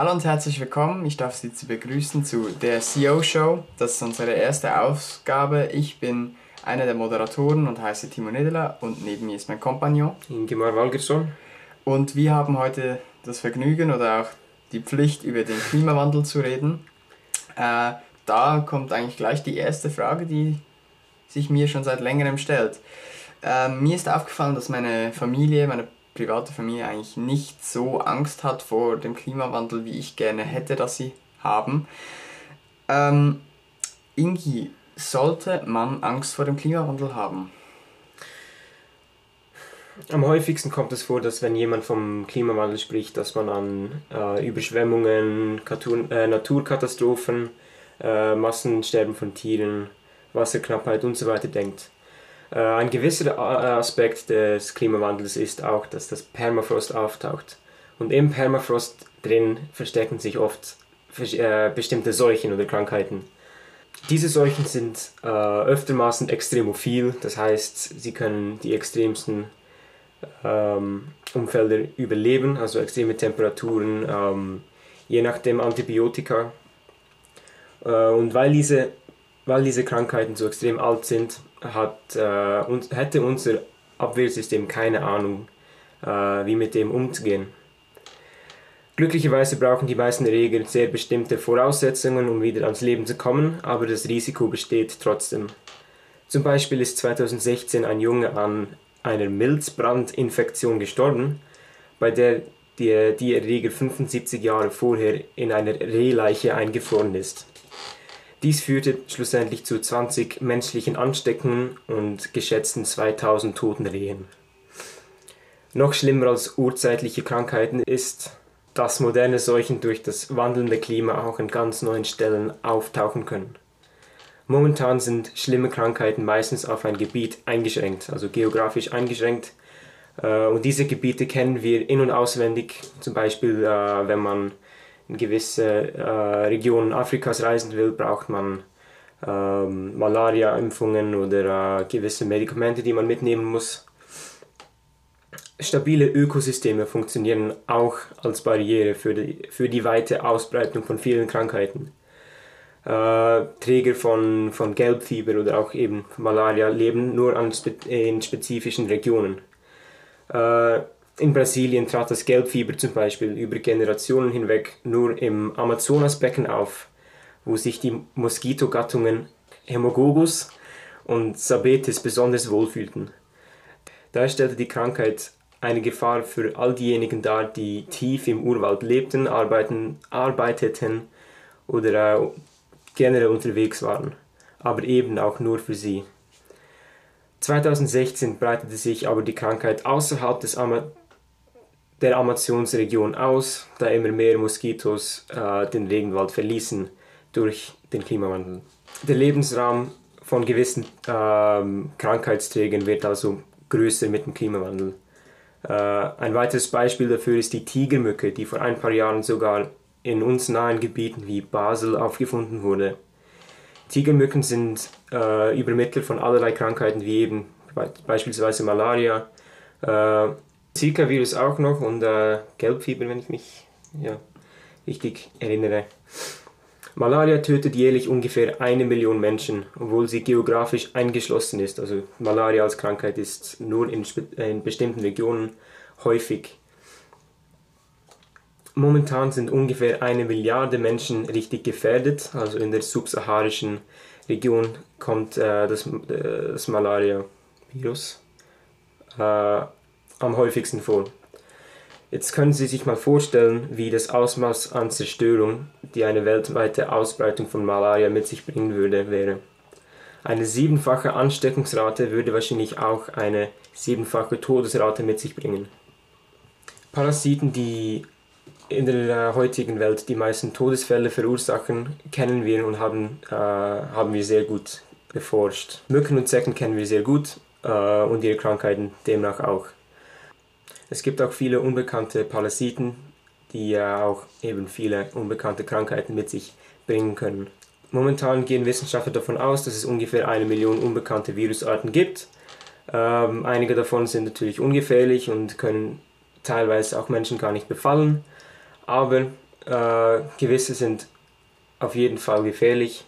Hallo und herzlich willkommen. Ich darf Sie zu begrüßen zu der CEO Show. Das ist unsere erste Ausgabe. Ich bin einer der Moderatoren und heiße Timo Niederler und neben mir ist mein Kompagnon. Ingemar Walgerson. Und wir haben heute das Vergnügen oder auch die Pflicht, über den Klimawandel zu reden. Äh, da kommt eigentlich gleich die erste Frage, die sich mir schon seit längerem stellt. Äh, mir ist aufgefallen, dass meine Familie, meine private Familie eigentlich nicht so Angst hat vor dem Klimawandel, wie ich gerne hätte, dass sie haben. Ähm, Ingi, sollte man Angst vor dem Klimawandel haben? Am häufigsten kommt es vor, dass wenn jemand vom Klimawandel spricht, dass man an äh, Überschwemmungen, Natur, äh, Naturkatastrophen, äh, Massensterben von Tieren, Wasserknappheit und so weiter denkt. Äh, ein gewisser äh, Aspekt des Klimawandels ist auch, dass das Permafrost auftaucht. Und im Permafrost drin verstecken sich oft äh, bestimmte Seuchen oder Krankheiten. Diese Seuchen sind äh, öftermaßen extremophil, das heißt, sie können die extremsten ähm, Umfelder überleben, also extreme Temperaturen, ähm, je nachdem Antibiotika. Äh, und weil diese, weil diese Krankheiten so extrem alt sind, hat, äh, und, hätte unser Abwehrsystem keine Ahnung, äh, wie mit dem umzugehen. Glücklicherweise brauchen die meisten Erreger sehr bestimmte Voraussetzungen, um wieder ans Leben zu kommen, aber das Risiko besteht trotzdem. Zum Beispiel ist 2016 ein Junge an einer Milzbrandinfektion gestorben, bei der die, die Erreger 75 Jahre vorher in einer Rehleiche eingefroren ist. Dies führte schlussendlich zu 20 menschlichen Ansteckungen und geschätzten 2000 toten Rehen. Noch schlimmer als urzeitliche Krankheiten ist, dass moderne Seuchen durch das wandelnde Klima auch an ganz neuen Stellen auftauchen können. Momentan sind schlimme Krankheiten meistens auf ein Gebiet eingeschränkt, also geografisch eingeschränkt. Äh, und diese Gebiete kennen wir in- und auswendig, zum Beispiel äh, wenn man in gewisse äh, Regionen Afrikas reisen will, braucht man ähm, Malaria-Impfungen oder äh, gewisse Medikamente, die man mitnehmen muss. Stabile Ökosysteme funktionieren auch als Barriere für die, für die weite Ausbreitung von vielen Krankheiten. Äh, Träger von, von Gelbfieber oder auch eben Malaria leben nur an in spezifischen Regionen. Äh, in Brasilien trat das Gelbfieber zum Beispiel über Generationen hinweg nur im Amazonasbecken auf, wo sich die Moskitogattungen Hämogogus und Sabetes besonders wohlfühlten. Daher stellte die Krankheit eine Gefahr für all diejenigen dar, die tief im Urwald lebten, arbeiten, arbeiteten oder äh, generell unterwegs waren, aber eben auch nur für sie. 2016 breitete sich aber die Krankheit außerhalb des Ama der Amazonsregion aus, da immer mehr Moskitos äh, den Regenwald verließen durch den Klimawandel. Der Lebensraum von gewissen ähm, Krankheitsträgern wird also größer mit dem Klimawandel. Äh, ein weiteres Beispiel dafür ist die Tigermücke, die vor ein paar Jahren sogar in uns nahen Gebieten wie Basel aufgefunden wurde. Tigermücken sind äh, Übermittler von allerlei Krankheiten wie eben beispielsweise Malaria, äh, Zika-Virus auch noch und äh, Gelbfieber, wenn ich mich ja, richtig erinnere. Malaria tötet jährlich ungefähr eine Million Menschen, obwohl sie geografisch eingeschlossen ist. Also Malaria als Krankheit ist nur in, in bestimmten Regionen häufig. Momentan sind ungefähr eine Milliarde Menschen richtig gefährdet. Also in der subsaharischen Region kommt äh, das, äh, das Malaria-Virus äh, am häufigsten vor. Jetzt können Sie sich mal vorstellen, wie das Ausmaß an Zerstörung, die eine weltweite Ausbreitung von Malaria mit sich bringen würde, wäre. Eine siebenfache Ansteckungsrate würde wahrscheinlich auch eine siebenfache Todesrate mit sich bringen. Parasiten, die in der heutigen Welt die meisten Todesfälle verursachen, kennen wir und haben, äh, haben wir sehr gut beforscht. Mücken und Zecken kennen wir sehr gut äh, und ihre Krankheiten demnach auch. Es gibt auch viele unbekannte Parasiten, die ja auch eben viele unbekannte Krankheiten mit sich bringen können. Momentan gehen Wissenschaftler davon aus, dass es ungefähr eine Million unbekannte Virusarten gibt. Ähm, einige davon sind natürlich ungefährlich und können teilweise auch Menschen gar nicht befallen. Aber Äh, gewisse sind auf jeden Fall gefährlich.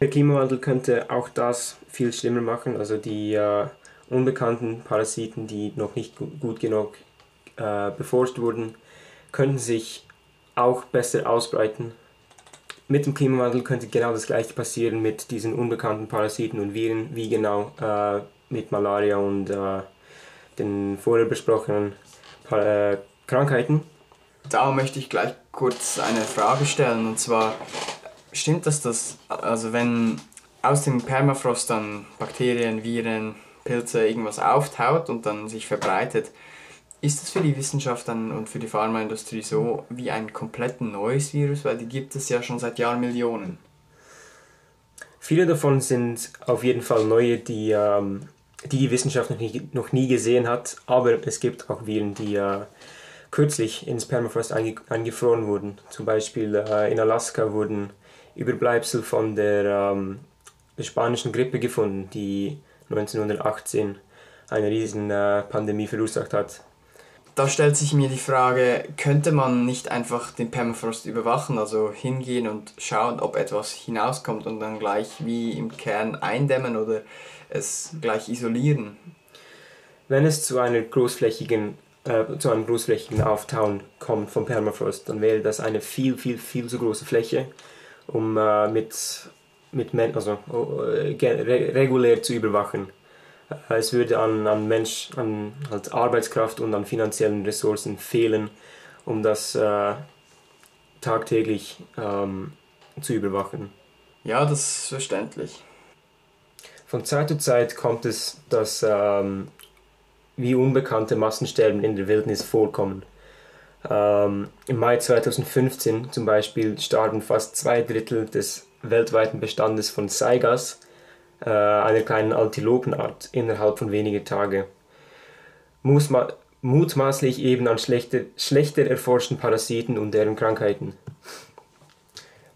Der Klimawandel könnte auch das viel schlimmer machen, also die äh, unbekannten Parasiten, die noch nicht gut genug äh, beforscht wurden, könnten sich auch besser ausbreiten. Mit dem Klimawandel könnte genau das gleiche passieren mit diesen unbekannten Parasiten und Viren, wie genau äh, mit Malaria und äh, den vorher besprochenen äh, Krankheiten. Da möchte ich gleich kurz eine Frage stellen und zwar stimmt das, dass also wenn aus dem Permafrost dann Bakterien, Viren, Pilze irgendwas auftaut und dann sich verbreitet, ist das für die Wissenschaft und für die Pharmaindustrie so wie ein komplett neues Virus? Weil die gibt es ja schon seit Jahrmillionen. Viele davon sind auf jeden Fall neue, die ähm, die, die Wissenschaft noch nie, noch nie gesehen hat. Aber es gibt auch Viren, die äh, kürzlich ins Permafrost eingefroren wurden. Zum Beispiel äh, in Alaska wurden Überbleibsel von der, ähm, der spanischen Grippe gefunden, die 1918 eine riesen äh, Pandemie verursacht hat da stellt sich mir die Frage, könnte man nicht einfach den Permafrost überwachen, also hingehen und schauen, ob etwas hinauskommt und dann gleich wie im Kern eindämmen oder es gleich isolieren? Wenn es zu einer großflächigen äh, zu einem großflächigen Auftauen kommt vom Permafrost, dann wäre das eine viel, viel, viel zu große Fläche, um äh, mit, mit also, äh, regulär zu überwachen. Es würde an, an Mensch, an halt Arbeitskraft und an finanziellen Ressourcen fehlen, um das äh, tagtäglich ähm, zu überwachen. Ja, das ist verständlich. Von Zeit zu Zeit kommt es, dass ähm, wie unbekannte Massensterben in der Wildnis vorkommen. Ähm, Im Mai 2015 zum Beispiel starben fast zwei Drittel des weltweiten Bestandes von Saigas, äh, einer kleinen Antilopenart innerhalb von wenigen Tagen. Mutmaßlich eben an schlechter, schlechter erforschten Parasiten und deren Krankheiten.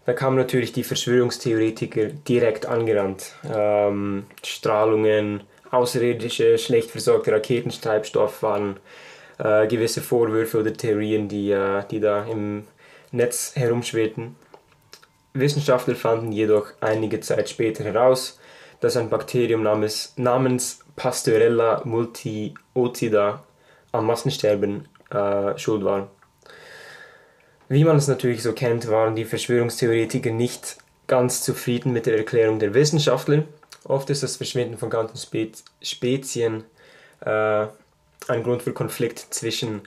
Da kamen natürlich die Verschwörungstheoretiker direkt angerannt. Ähm, Strahlungen, außerirdische, schlecht versorgte Raketentreibstoff waren äh, gewisse Vorwürfe oder Theorien, die, äh, die da im Netz herumschwebten. Wissenschaftler fanden jedoch einige Zeit später heraus, dass ein Bakterium namens, namens Pasteurella multiotida am Massensterben äh, schuld war. Wie man es natürlich so kennt, waren die Verschwörungstheoretiker nicht ganz zufrieden mit der Erklärung der Wissenschaftler. Oft ist das Verschwinden von ganzen Spe Spezien äh, ein Grund für Konflikt zwischen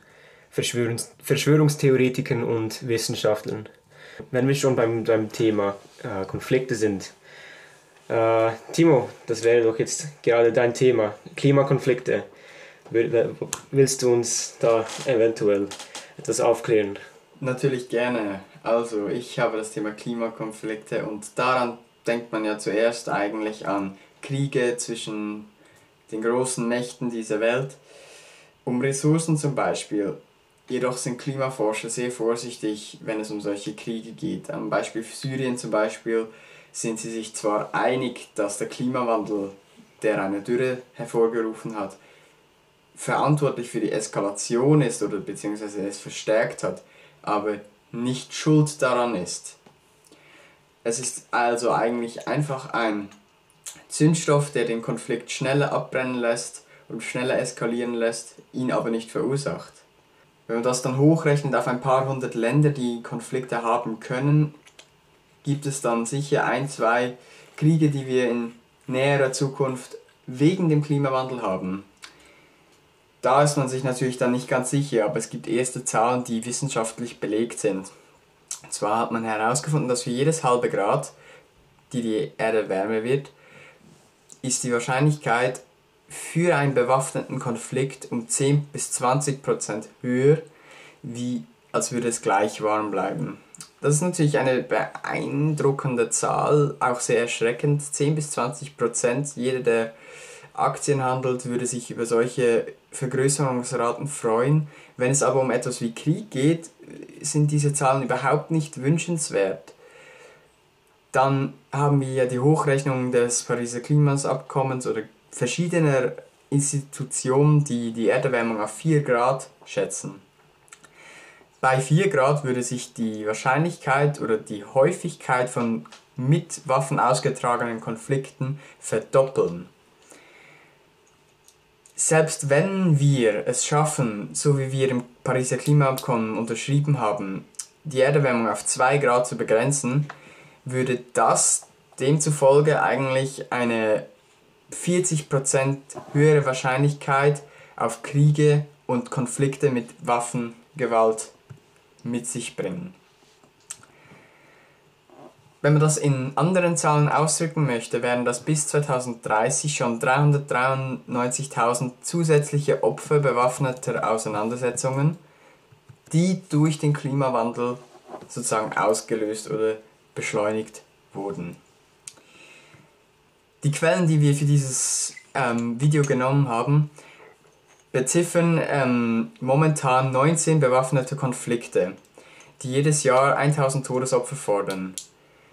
Verschwörungs Verschwörungstheoretikern und Wissenschaftlern. Wenn wir schon beim, beim Thema äh, Konflikte sind, äh, Timo, das wäre doch jetzt gerade dein Thema, Klimakonflikte. Willst du uns da eventuell etwas aufklären? Natürlich gerne. Also, ich habe das Thema Klimakonflikte und daran denkt man ja zuerst eigentlich an Kriege zwischen den großen Mächten dieser Welt, um Ressourcen zum Beispiel. Jedoch sind Klimaforscher sehr vorsichtig, wenn es um solche Kriege geht. Am Beispiel Syrien zum Beispiel sind sie sich zwar einig, dass der Klimawandel, der eine Dürre hervorgerufen hat, verantwortlich für die Eskalation ist oder beziehungsweise es verstärkt hat, aber nicht schuld daran ist. Es ist also eigentlich einfach ein Zündstoff, der den Konflikt schneller abbrennen lässt und schneller eskalieren lässt, ihn aber nicht verursacht. Wenn man das dann hochrechnet auf ein paar hundert Länder, die Konflikte haben können, gibt es dann sicher ein, zwei Kriege, die wir in näherer Zukunft wegen dem Klimawandel haben. Da ist man sich natürlich dann nicht ganz sicher, aber es gibt erste Zahlen, die wissenschaftlich belegt sind. Und zwar hat man herausgefunden, dass für jedes halbe Grad, die die Erde wärmer wird, ist die Wahrscheinlichkeit für einen bewaffneten Konflikt um 10 bis 20 Prozent höher, wie als würde es gleich warm bleiben. Das ist natürlich eine beeindruckende Zahl, auch sehr erschreckend. 10 bis 20 Prozent. Jeder, der Aktien handelt, würde sich über solche Vergrößerungsraten freuen. Wenn es aber um etwas wie Krieg geht, sind diese Zahlen überhaupt nicht wünschenswert. Dann haben wir ja die Hochrechnung des Pariser Klimasabkommens oder verschiedener Institutionen, die die Erderwärmung auf 4 Grad schätzen. Bei 4 Grad würde sich die Wahrscheinlichkeit oder die Häufigkeit von mit Waffen ausgetragenen Konflikten verdoppeln. Selbst wenn wir es schaffen, so wie wir im Pariser Klimaabkommen unterschrieben haben, die Erderwärmung auf 2 Grad zu begrenzen, würde das demzufolge eigentlich eine 40% höhere Wahrscheinlichkeit auf Kriege und Konflikte mit Waffengewalt mit sich bringen. Wenn man das in anderen Zahlen ausdrücken möchte, wären das bis 2030 schon 393.000 zusätzliche Opfer bewaffneter Auseinandersetzungen, die durch den Klimawandel sozusagen ausgelöst oder beschleunigt wurden. Die Quellen, die wir für dieses ähm, Video genommen haben, beziffern ähm, momentan 19 bewaffnete Konflikte, die jedes Jahr 1000 Todesopfer fordern.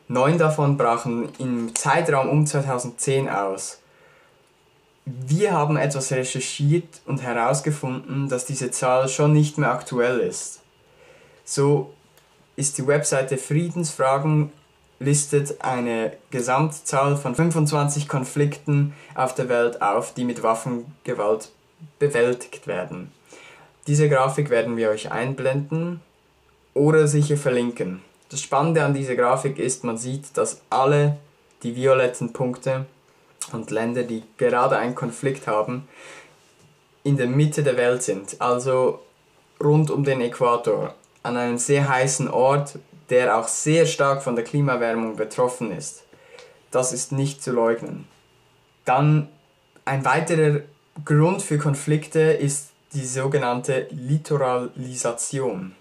Neun davon brachen im Zeitraum um 2010 aus. Wir haben etwas recherchiert und herausgefunden, dass diese Zahl schon nicht mehr aktuell ist. So ist die Webseite Friedensfragen listet eine Gesamtzahl von 25 Konflikten auf der Welt auf, die mit Waffengewalt bewältigt werden. Diese Grafik werden wir euch einblenden oder sicher verlinken. Das Spannende an dieser Grafik ist, man sieht, dass alle die violetten Punkte und Länder, die gerade einen Konflikt haben, in der Mitte der Welt sind, also rund um den Äquator, an einem sehr heißen Ort, der auch sehr stark von der Klimaerwärmung betroffen ist. Das ist nicht zu leugnen. Dann ein weiterer Grund für Konflikte ist die sogenannte Litoralisation.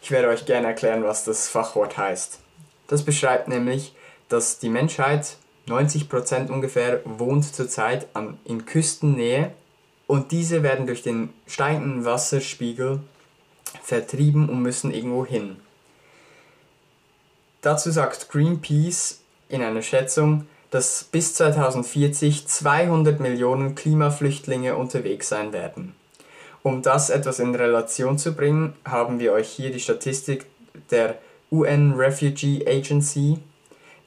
Ich werde euch gerne erklären, was das Fachwort heißt. Das beschreibt nämlich, dass die Menschheit, 90% ungefähr, wohnt zurzeit an, in Küstennähe und diese werden durch den steigenden Wasserspiegel vertrieben und müssen irgendwo hin. Dazu sagt Greenpeace in einer Schätzung, dass bis 2040 200 Millionen Klimaflüchtlinge unterwegs sein werden. Um das etwas in Relation zu bringen, haben wir euch hier die Statistik der UN Refugee Agency,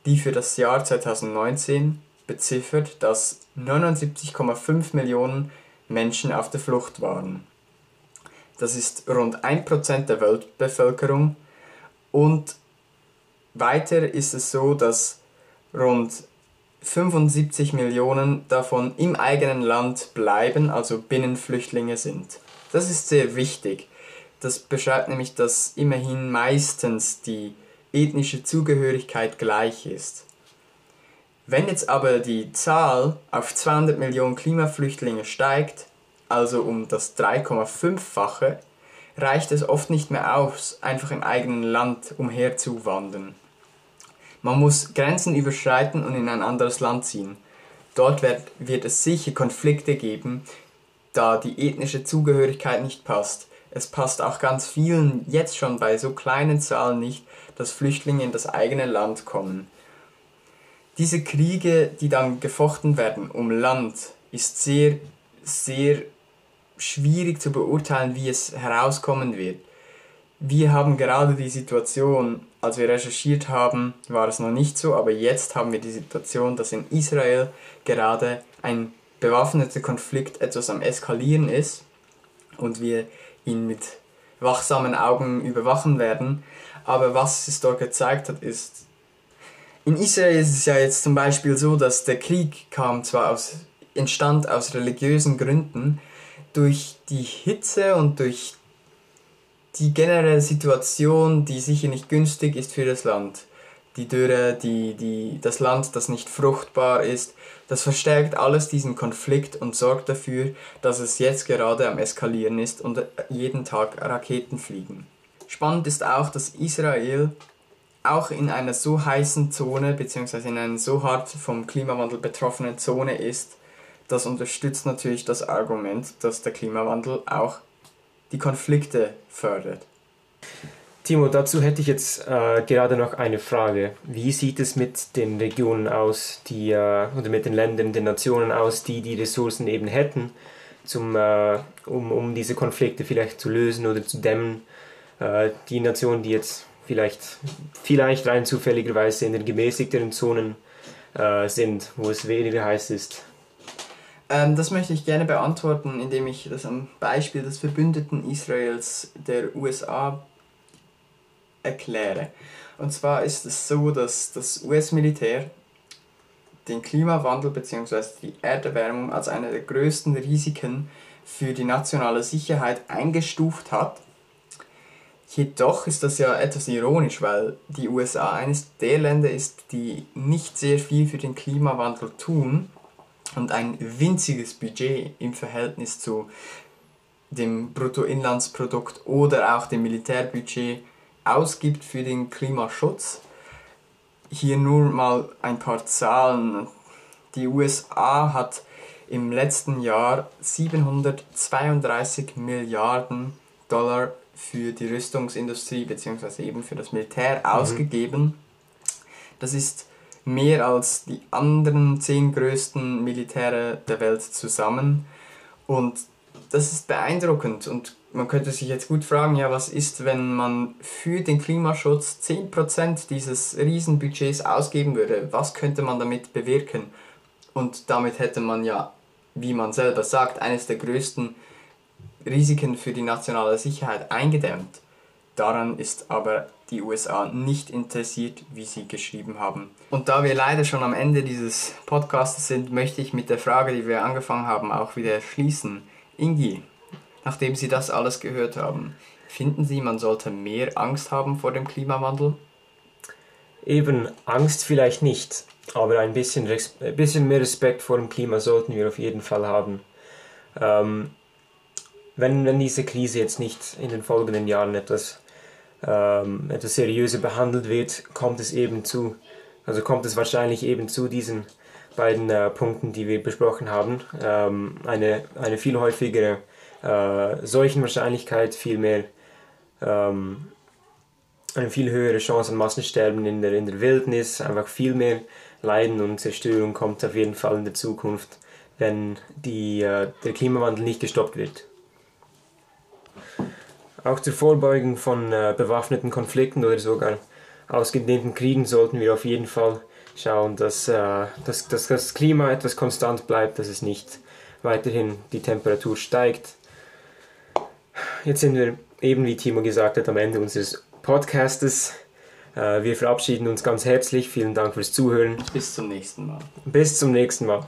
die für das Jahr 2019 beziffert, dass 79,5 Millionen Menschen auf der Flucht waren. Das ist rund 1% der Weltbevölkerung und weiter ist es so, dass rund 75 Millionen davon im eigenen Land bleiben, also Binnenflüchtlinge sind. Das ist sehr wichtig. Das beschreibt nämlich, dass immerhin meistens die ethnische Zugehörigkeit gleich ist. Wenn jetzt aber die Zahl auf 200 Millionen Klimaflüchtlinge steigt, also um das 3,5-fache, reicht es oft nicht mehr aus, einfach im eigenen Land umherzuwandern. Man muss Grenzen überschreiten und in ein anderes Land ziehen. Dort wird, wird es sicher Konflikte geben, da die ethnische Zugehörigkeit nicht passt. Es passt auch ganz vielen jetzt schon bei so kleinen Zahlen nicht, dass Flüchtlinge in das eigene Land kommen. Diese Kriege, die dann gefochten werden um Land, ist sehr, sehr schwierig zu beurteilen, wie es herauskommen wird. Wir haben gerade die Situation, als wir recherchiert haben, war es noch nicht so, aber jetzt haben wir die Situation, dass in Israel gerade ein bewaffnete Konflikt etwas am Eskalieren ist und wir ihn mit wachsamen Augen überwachen werden. Aber was es dort gezeigt hat, ist, in Israel ist es ja jetzt zum Beispiel so, dass der Krieg kam zwar aus, entstand aus religiösen Gründen, durch die Hitze und durch die generelle Situation, die sicher nicht günstig ist für das Land die Dürre, die, die, das Land, das nicht fruchtbar ist, das verstärkt alles diesen Konflikt und sorgt dafür, dass es jetzt gerade am Eskalieren ist und jeden Tag Raketen fliegen. Spannend ist auch, dass Israel auch in einer so heißen Zone bzw. in einer so hart vom Klimawandel betroffenen Zone ist. Das unterstützt natürlich das Argument, dass der Klimawandel auch die Konflikte fördert. Timo, dazu hätte ich jetzt äh, gerade noch eine Frage. Wie sieht es mit den Regionen aus, die äh, oder mit den Ländern, den Nationen aus, die die Ressourcen eben hätten, zum, äh, um, um diese Konflikte vielleicht zu lösen oder zu dämmen? äh, die Nationen, die jetzt vielleicht, vielleicht rein zufälligerweise in den gemäßigteren Zonen äh, sind, wo es weniger heiß ist? Ähm, das möchte ich gerne beantworten, indem ich das am Beispiel des Verbündeten Israels der USA erkläre. Und zwar ist es so, dass das US-Militär den Klimawandel bzw. die Erderwärmung als eine der größten Risiken für die nationale Sicherheit eingestuft hat. Jedoch ist das ja etwas ironisch, weil die USA eines der Länder ist, die nicht sehr viel für den Klimawandel tun und ein winziges Budget im Verhältnis zu dem Bruttoinlandsprodukt oder auch dem Militärbudget ausgibt für den Klimaschutz. Hier nur mal ein paar Zahlen. Die USA hat im letzten Jahr 732 Milliarden Dollar für die Rüstungsindustrie bzw. eben für das Militär mhm. ausgegeben. Das ist mehr als die anderen zehn größten Militäre der Welt zusammen. Und das ist beeindruckend und man könnte sich jetzt gut fragen, ja, was ist, wenn man für den Klimaschutz 10% dieses Riesenbudgets ausgeben würde? Was könnte man damit bewirken? Und damit hätte man ja, wie man selber sagt, eines der größten Risiken für die nationale Sicherheit eingedämmt. Daran ist aber die USA nicht interessiert, wie sie geschrieben haben. Und da wir leider schon am Ende dieses Podcasts sind, möchte ich mit der Frage, die wir angefangen haben, auch wieder schließen. Ingi, nachdem Sie das alles gehört haben, finden Sie, man sollte mehr Angst haben vor dem Klimawandel? Eben, Angst vielleicht nicht, aber ein bisschen, ein bisschen mehr Respekt vor dem Klima sollten wir auf jeden Fall haben. Ähm, wenn, wenn diese Krise jetzt nicht in den folgenden Jahren etwas ähm, etwas seriöser behandelt wird, kommt es eben zu, also kommt es wahrscheinlich eben zu diesen beiden äh, Punkten, die wir besprochen haben. Ähm, eine, eine viel häufigere äh, Seuchenwahrscheinlichkeit, viel mehr, ähm, eine viel höhere Chance an Massensterben in der, in der Wildnis, einfach viel mehr Leiden und Zerstörung kommt auf jeden Fall in der Zukunft, wenn die, äh, der Klimawandel nicht gestoppt wird. Auch zur Vorbeugung von äh, bewaffneten Konflikten oder sogar ausgedehnten Kriegen sollten wir auf jeden Fall schauen, dass, äh, dass, dass das Klima etwas konstant bleibt, dass es nicht weiterhin die Temperatur steigt. Jetzt sind wir eben, wie Timo gesagt hat, am Ende unseres Podcastes. Äh, wir verabschieden uns ganz herzlich. Vielen Dank fürs Zuhören. Bis zum nächsten Mal. Bis zum nächsten Mal.